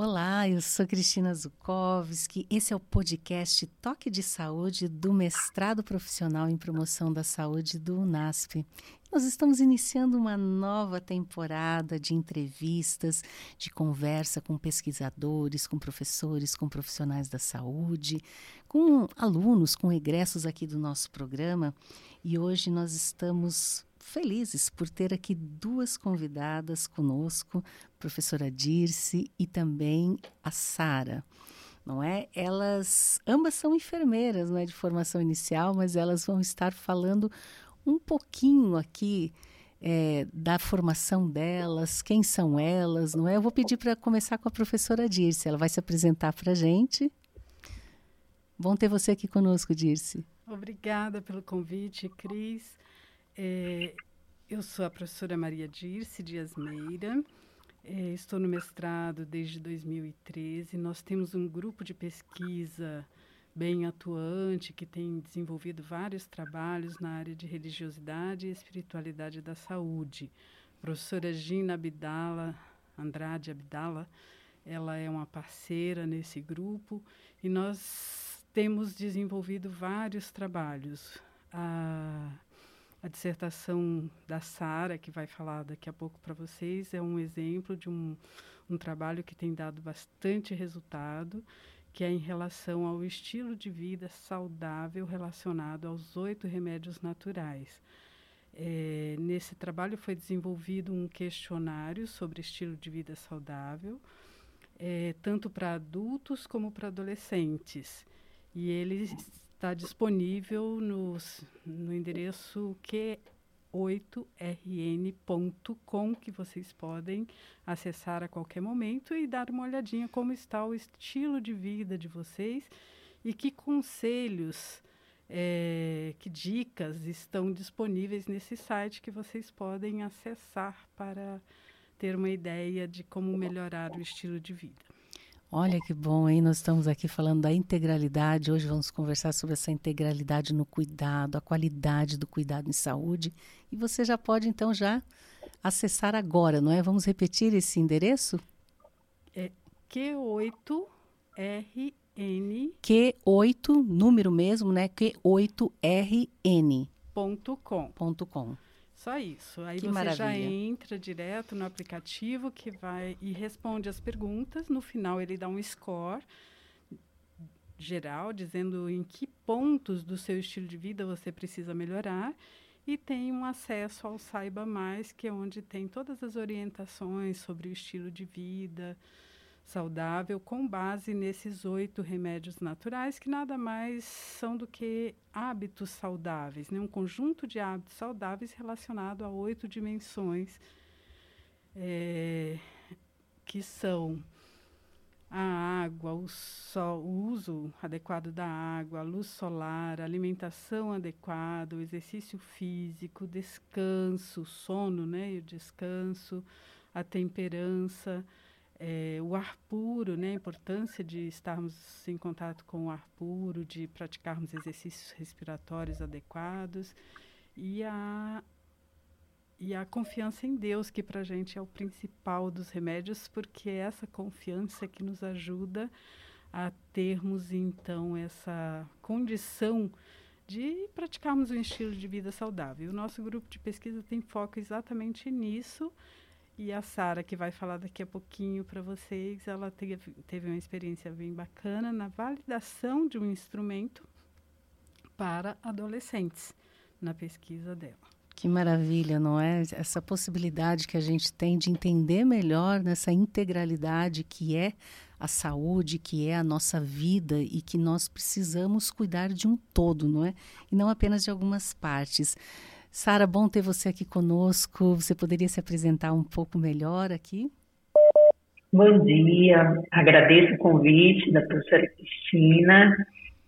Olá, eu sou Cristina Zukovski. Esse é o podcast Toque de Saúde do Mestrado Profissional em Promoção da Saúde do UNASP. Nós estamos iniciando uma nova temporada de entrevistas, de conversa com pesquisadores, com professores, com profissionais da saúde, com alunos, com egressos aqui do nosso programa. E hoje nós estamos felizes por ter aqui duas convidadas conosco, professora Dirce e também a Sara. Não é? Elas ambas são enfermeiras, não é de formação inicial, mas elas vão estar falando um pouquinho aqui é, da formação delas, quem são elas, não é? Eu vou pedir para começar com a professora Dirce, ela vai se apresentar para a gente. Bom ter você aqui conosco, Dirce. Obrigada pelo convite, Cris. É, eu sou a professora Maria Dirce Dias Meira, é, estou no mestrado desde 2013. Nós temos um grupo de pesquisa bem atuante que tem desenvolvido vários trabalhos na área de religiosidade e espiritualidade da saúde. A professora Gina Abdala, Andrade Abdala, ela é uma parceira nesse grupo e nós temos desenvolvido vários trabalhos. A dissertação da Sara, que vai falar daqui a pouco para vocês, é um exemplo de um, um trabalho que tem dado bastante resultado, que é em relação ao estilo de vida saudável relacionado aos oito remédios naturais. É, nesse trabalho foi desenvolvido um questionário sobre estilo de vida saudável, é, tanto para adultos como para adolescentes. E eles está disponível nos, no endereço q8rn.com, que vocês podem acessar a qualquer momento e dar uma olhadinha como está o estilo de vida de vocês e que conselhos, é, que dicas estão disponíveis nesse site que vocês podem acessar para ter uma ideia de como melhorar o estilo de vida. Olha que bom, hein? Nós estamos aqui falando da integralidade. Hoje vamos conversar sobre essa integralidade no cuidado, a qualidade do cuidado em saúde. E você já pode, então, já acessar agora, não é? Vamos repetir esse endereço? É Q8RN. Q8, número mesmo, né? Q8RN. Ponto com. Ponto com. Só isso. Aí que você maravilha. já entra direto no aplicativo que vai e responde as perguntas. No final ele dá um score geral dizendo em que pontos do seu estilo de vida você precisa melhorar e tem um acesso ao Saiba Mais, que é onde tem todas as orientações sobre o estilo de vida, saudável com base nesses oito remédios naturais, que nada mais são do que hábitos saudáveis, né? um conjunto de hábitos saudáveis relacionado a oito dimensões, é, que são a água, o sol, o uso adequado da água, a luz solar, a alimentação adequada, o exercício físico, descanso, sono, né, e o descanso, a temperança, é, o ar puro, né, a importância de estarmos em contato com o ar puro, de praticarmos exercícios respiratórios adequados e a, e a confiança em Deus, que para a gente é o principal dos remédios, porque é essa confiança que nos ajuda a termos então essa condição de praticarmos um estilo de vida saudável. O nosso grupo de pesquisa tem foco exatamente nisso e a Sara, que vai falar daqui a pouquinho para vocês, ela teve, teve uma experiência bem bacana na validação de um instrumento para adolescentes na pesquisa dela. Que maravilha, não é? Essa possibilidade que a gente tem de entender melhor nessa integralidade que é a saúde, que é a nossa vida e que nós precisamos cuidar de um todo, não é? E não apenas de algumas partes. Sara, bom ter você aqui conosco. Você poderia se apresentar um pouco melhor aqui? Bom dia, agradeço o convite da professora Cristina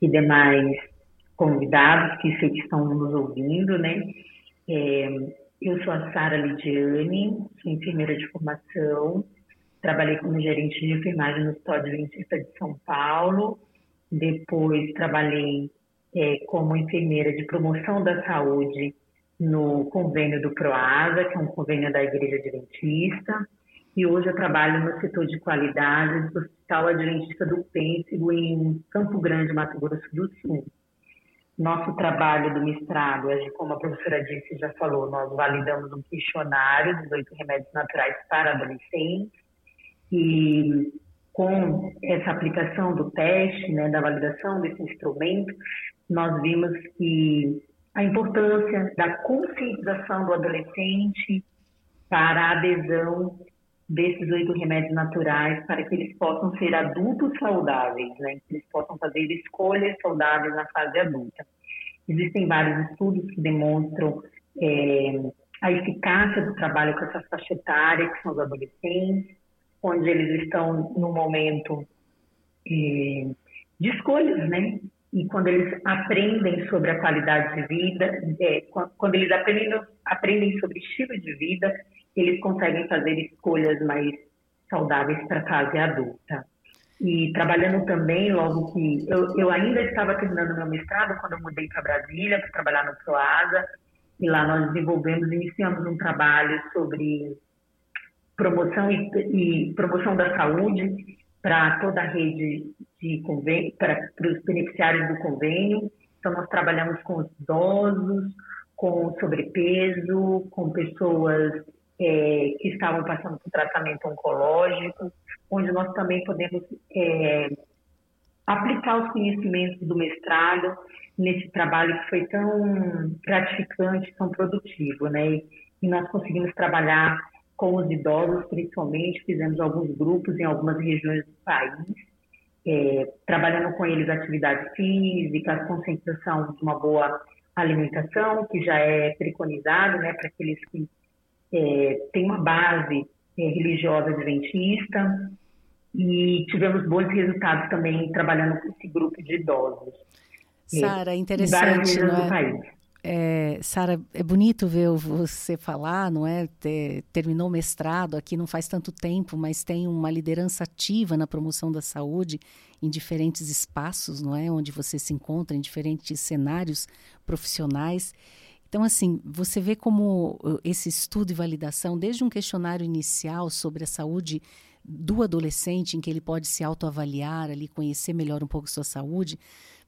e demais convidados que sei que estão nos ouvindo, né? É, eu sou a Sara Lidiane, sou enfermeira de formação, trabalhei como gerente de enfermagem no Hospital Adventista de São Paulo, depois trabalhei é, como enfermeira de promoção da saúde no convênio do PROASA, que é um convênio da Igreja Adventista, e hoje eu trabalho no setor de qualidade do Hospital Adventista do Pêncego, em Campo Grande, Mato Grosso do Sul. Nosso trabalho do mestrado é, como a professora disse, já falou, nós validamos um questionário dos oito remédios naturais para adolescentes e com essa aplicação do teste, né, da validação desse instrumento, nós vimos que a importância da conscientização do adolescente para a adesão desses oito remédios naturais para que eles possam ser adultos saudáveis, né? que eles possam fazer escolhas saudáveis na fase adulta. Existem vários estudos que demonstram é, a eficácia do trabalho com essa faixa etária, que são os adolescentes, onde eles estão no momento é, de escolhas, né? E quando eles aprendem sobre a qualidade de vida, é, quando eles aprendem, aprendem sobre estilo de vida, eles conseguem fazer escolhas mais saudáveis para a fase adulta. E trabalhando também, logo que eu, eu ainda estava terminando meu mestrado quando eu mudei para Brasília para trabalhar no Proasa, e lá nós desenvolvemos, iniciamos um trabalho sobre promoção e, e promoção da saúde para toda a rede de para, para os beneficiários do convênio. Então nós trabalhamos com os idosos, com sobrepeso, com pessoas é, que estavam passando por tratamento oncológico, onde nós também podemos é, aplicar os conhecimentos do mestrado nesse trabalho que foi tão gratificante, tão produtivo, né? E nós conseguimos trabalhar com os idosos, principalmente, fizemos alguns grupos em algumas regiões do país, é, trabalhando com eles atividade física, conscientização de uma boa alimentação, que já é preconizado, né, para aqueles que é, tem uma base é, religiosa adventista e tivemos bons resultados também trabalhando com esse grupo de idosos. É, Sara, interessante, não é? É, Sara, é bonito ver você falar, não é? Ter, terminou o mestrado aqui não faz tanto tempo, mas tem uma liderança ativa na promoção da saúde em diferentes espaços, não é? Onde você se encontra, em diferentes cenários profissionais. Então, assim, você vê como uh, esse estudo e validação, desde um questionário inicial sobre a saúde do adolescente, em que ele pode se autoavaliar, ali, conhecer melhor um pouco sua saúde,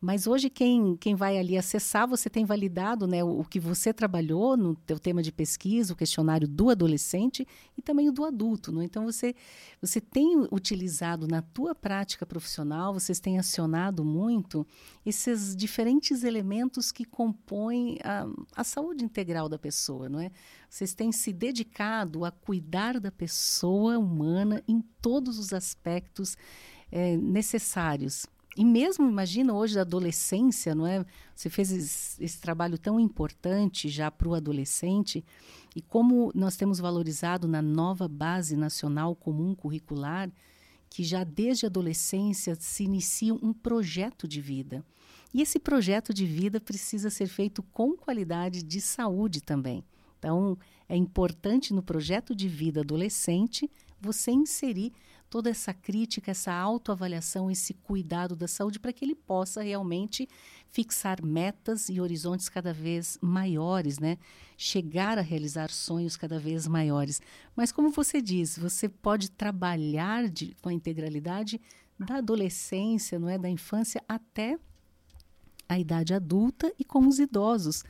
mas hoje quem, quem vai ali acessar, você tem validado né, o, o, que você trabalhou no teu tema de pesquisa, o questionário do adolescente e também o do adulto. Né? Então você, você tem utilizado na tua prática profissional, vocês têm acionado muito esses diferentes elementos que compõem a, a saúde integral da pessoa, não é? Vocês têm se dedicado a cuidar da pessoa humana em todos os aspectos é, necessários e mesmo, imagina, hoje da adolescência, não é? Você fez esse, esse trabalho tão importante já para o adolescente e como nós temos valorizado na nova Base Nacional Comum Curricular, que já desde a adolescência se inicia um projeto de vida. E esse projeto de vida precisa ser feito com qualidade de saúde também. Então, é importante no projeto de vida adolescente você inserir toda essa crítica, essa autoavaliação, esse cuidado da saúde para que ele possa realmente fixar metas e horizontes cada vez maiores, né? Chegar a realizar sonhos cada vez maiores. Mas como você diz, você pode trabalhar de, com a integralidade da adolescência, não é, da infância até a idade adulta e com os idosos,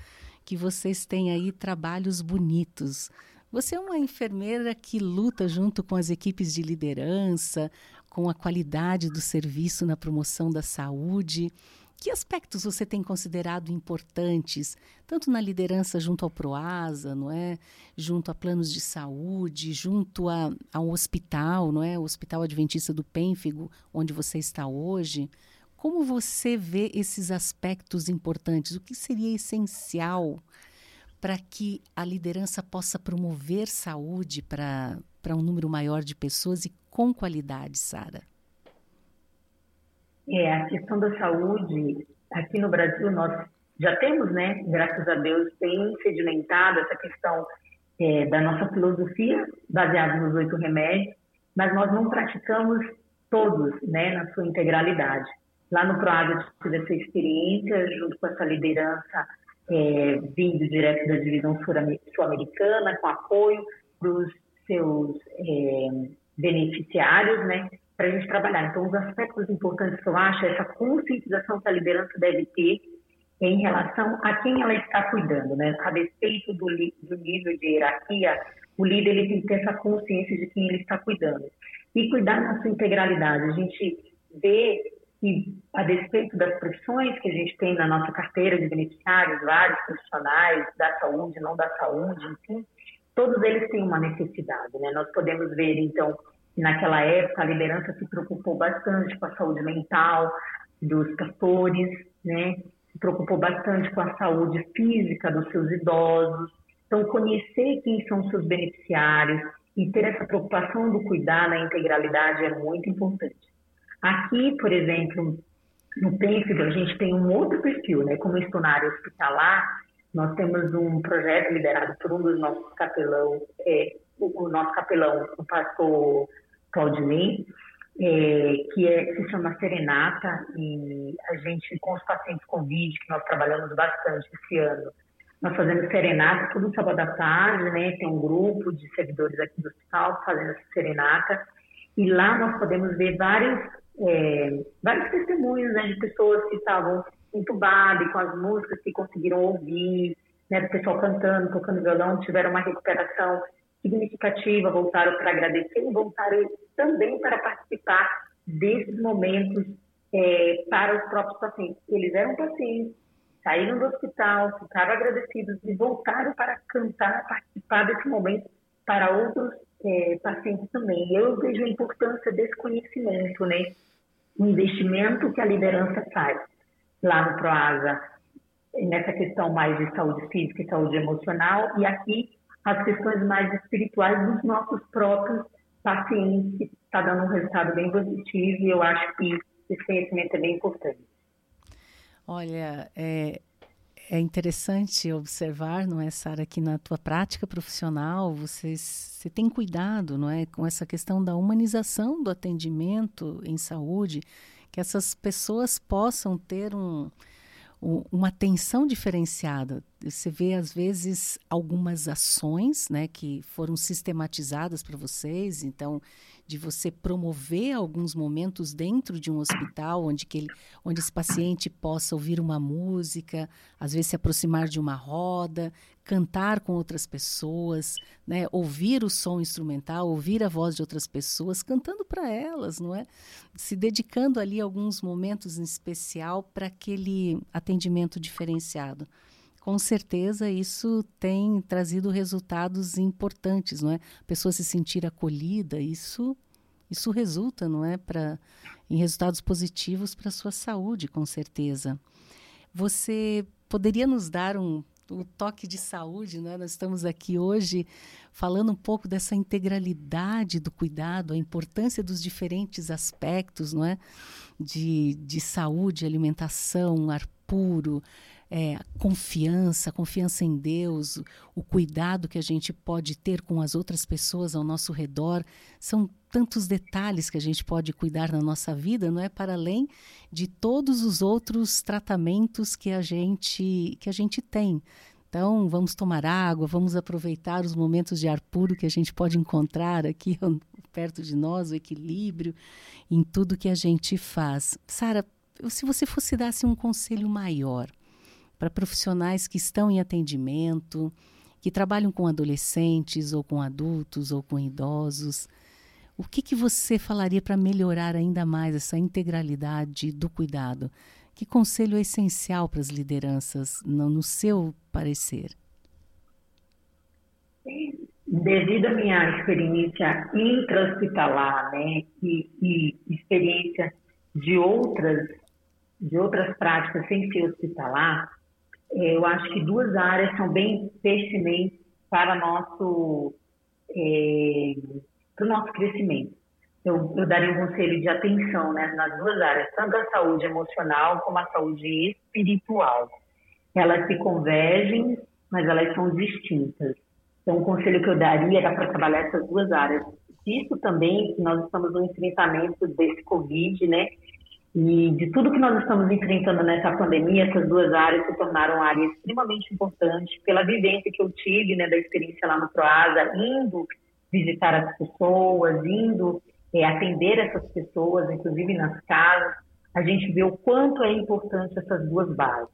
que vocês têm aí trabalhos bonitos. Você é uma enfermeira que luta junto com as equipes de liderança, com a qualidade do serviço na promoção da saúde. Que aspectos você tem considerado importantes, tanto na liderança junto ao Proasa, não é? Junto a planos de saúde, junto a, ao hospital, não é? O Hospital Adventista do Pênfigo, onde você está hoje. Como você vê esses aspectos importantes? O que seria essencial para que a liderança possa promover saúde para um número maior de pessoas e com qualidade, Sara? É, a questão da saúde, aqui no Brasil, nós já temos, né, graças a Deus, bem sedimentado essa questão é, da nossa filosofia, baseada nos oito remédios, mas nós não praticamos todos, né, na sua integralidade. Lá no PROAG eu tive essa experiência, junto com essa liderança é, vindo direto da divisão sul-americana, com apoio dos seus é, beneficiários, né, para a gente trabalhar. Então, os aspectos importantes que eu acho é essa conscientização que a liderança deve ter em relação a quem ela está cuidando, né? A despeito do, do nível de hierarquia, o líder ele tem que ter essa consciência de quem ele está cuidando e cuidar na sua integralidade. A gente vê que, a despeito das profissões que a gente tem na nossa carteira de beneficiários, vários profissionais da saúde, não da saúde, enfim, todos eles têm uma necessidade, né? Nós podemos ver, então, que naquela época a liderança se preocupou bastante com a saúde mental dos pastores, né? se preocupou bastante com a saúde física dos seus idosos. Então, conhecer quem são seus beneficiários e ter essa preocupação do cuidar na integralidade é muito importante. Aqui, por exemplo, no Pênfido, a gente tem um outro perfil, né? Como estou na área hospitalar, nós temos um projeto liderado por um dos nossos capelão, é, o, nosso capelão, o pastor Claudinei, é, que é, se chama Serenata, e a gente, com os pacientes Covid, que nós trabalhamos bastante esse ano, nós fazemos serenata todo sábado à tarde, né? Tem um grupo de servidores aqui do hospital fazendo essa serenata, e lá nós podemos ver vários, é, vários testemunhos né, de pessoas que estavam entubadas com as músicas que conseguiram ouvir, né? Do pessoal cantando, tocando violão, tiveram uma recuperação significativa, voltaram para agradecer e voltaram também para participar desses momentos é, para os próprios pacientes. Eles eram pacientes, saíram do hospital, ficaram agradecidos e voltaram para cantar, participar desse momento para outros é, pacientes também. Eu vejo a importância desse conhecimento, né? O investimento que a liderança faz lá no PROASA, nessa questão mais de saúde física e saúde emocional, e aqui as questões mais espirituais dos nossos próprios pacientes, está dando um resultado bem positivo e eu acho que esse conhecimento é bem importante. Olha, é, é interessante observar, não é, Sara, que na tua prática profissional você, você tem cuidado, não é, com essa questão da humanização do atendimento em saúde, que essas pessoas possam ter um, uma atenção diferenciada. Você vê, às vezes, algumas ações né, que foram sistematizadas para vocês, então, de você promover alguns momentos dentro de um hospital onde, que ele, onde esse paciente possa ouvir uma música, às vezes se aproximar de uma roda, cantar com outras pessoas, né? ouvir o som instrumental, ouvir a voz de outras pessoas, cantando para elas, não é? Se dedicando ali alguns momentos em especial para aquele atendimento diferenciado. Com certeza isso tem trazido resultados importantes, não é? A pessoa se sentir acolhida, isso isso resulta, não é, para em resultados positivos para sua saúde, com certeza. Você poderia nos dar um o toque de saúde, né? Nós estamos aqui hoje falando um pouco dessa integralidade do cuidado, a importância dos diferentes aspectos, não é? De, de saúde, alimentação, ar puro, é, confiança, confiança em Deus, o cuidado que a gente pode ter com as outras pessoas ao nosso redor, são tantos detalhes que a gente pode cuidar na nossa vida, não é para além de todos os outros tratamentos que a gente que a gente tem. Então, vamos tomar água, vamos aproveitar os momentos de ar puro que a gente pode encontrar aqui perto de nós, o equilíbrio em tudo que a gente faz. Sara, se você fosse dar assim, um conselho maior para profissionais que estão em atendimento, que trabalham com adolescentes ou com adultos ou com idosos. O que, que você falaria para melhorar ainda mais essa integralidade do cuidado? Que conselho é essencial para as lideranças, no, no seu parecer? Devido à minha experiência intra-hospitalar, né, e, e experiência de outras de outras práticas sem ser hospitalar, eu acho que duas áreas são bem pertinentes para nosso é, para o nosso crescimento. Eu, eu daria um conselho de atenção né, nas duas áreas, tanto a saúde emocional como a saúde espiritual. Elas se convergem, mas elas são distintas. Então, o conselho que eu daria era para trabalhar essas duas áreas. Isso também, nós estamos no enfrentamento desse Covid, né? E de tudo que nós estamos enfrentando nessa pandemia, essas duas áreas se tornaram áreas extremamente importantes pela vivência que eu tive, né, da experiência lá no Proasa, indo visitar as pessoas, indo é, atender essas pessoas, inclusive nas casas, a gente vê o quanto é importante essas duas bases.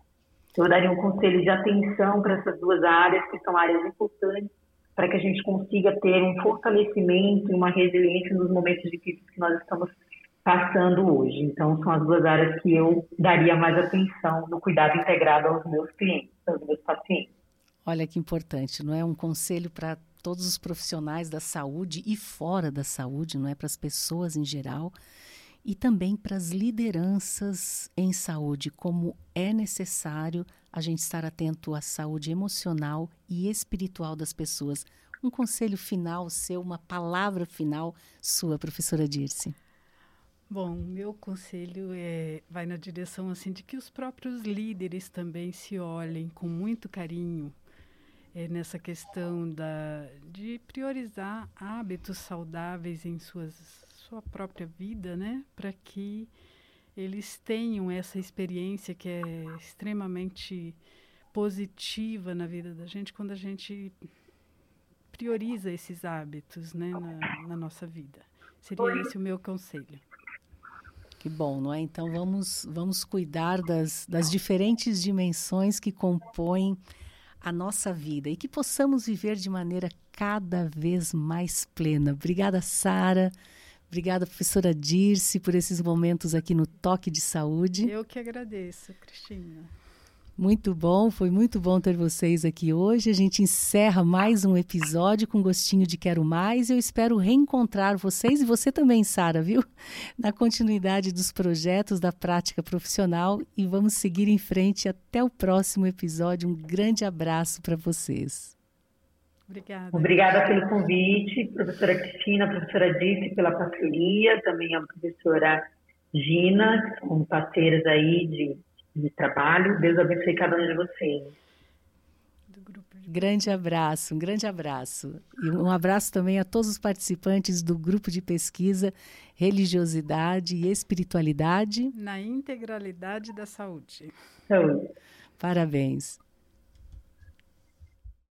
Eu daria um conselho de atenção para essas duas áreas, que são áreas importantes para que a gente consiga ter um fortalecimento e uma resiliência nos momentos difíceis que nós estamos passando hoje. Então, são as duas áreas que eu daria mais atenção no cuidado integrado aos meus clientes, aos meus pacientes. Olha que importante, não é um conselho para todos os profissionais da saúde e fora da saúde, não é para as pessoas em geral, e também para as lideranças em saúde, como é necessário a gente estar atento à saúde emocional e espiritual das pessoas. Um conselho final seu, uma palavra final sua, professora Dirce. Bom, meu conselho é, vai na direção assim de que os próprios líderes também se olhem com muito carinho é, nessa questão da, de priorizar hábitos saudáveis em suas, sua própria vida, né? Para que eles tenham essa experiência que é extremamente positiva na vida da gente quando a gente prioriza esses hábitos né, na, na nossa vida. Seria esse o meu conselho. Que bom, não é? Então vamos, vamos cuidar das, das diferentes dimensões que compõem a nossa vida e que possamos viver de maneira cada vez mais plena. Obrigada, Sara. Obrigada, professora Dirce, por esses momentos aqui no Toque de Saúde. Eu que agradeço, Cristina. Muito bom, foi muito bom ter vocês aqui hoje. A gente encerra mais um episódio com gostinho de quero mais. Eu espero reencontrar vocês e você também, Sara, viu? Na continuidade dos projetos da prática profissional e vamos seguir em frente até o próximo episódio. Um grande abraço para vocês. Obrigada. Obrigada pelo convite, professora Cristina, professora Dice, pela parceria, também a professora Gina, como parceiras aí de de trabalho. Deus abençoe cada um de vocês. Grande abraço, um grande abraço. E um abraço também a todos os participantes do grupo de pesquisa Religiosidade e Espiritualidade. Na integralidade da saúde. Saúde. Parabéns.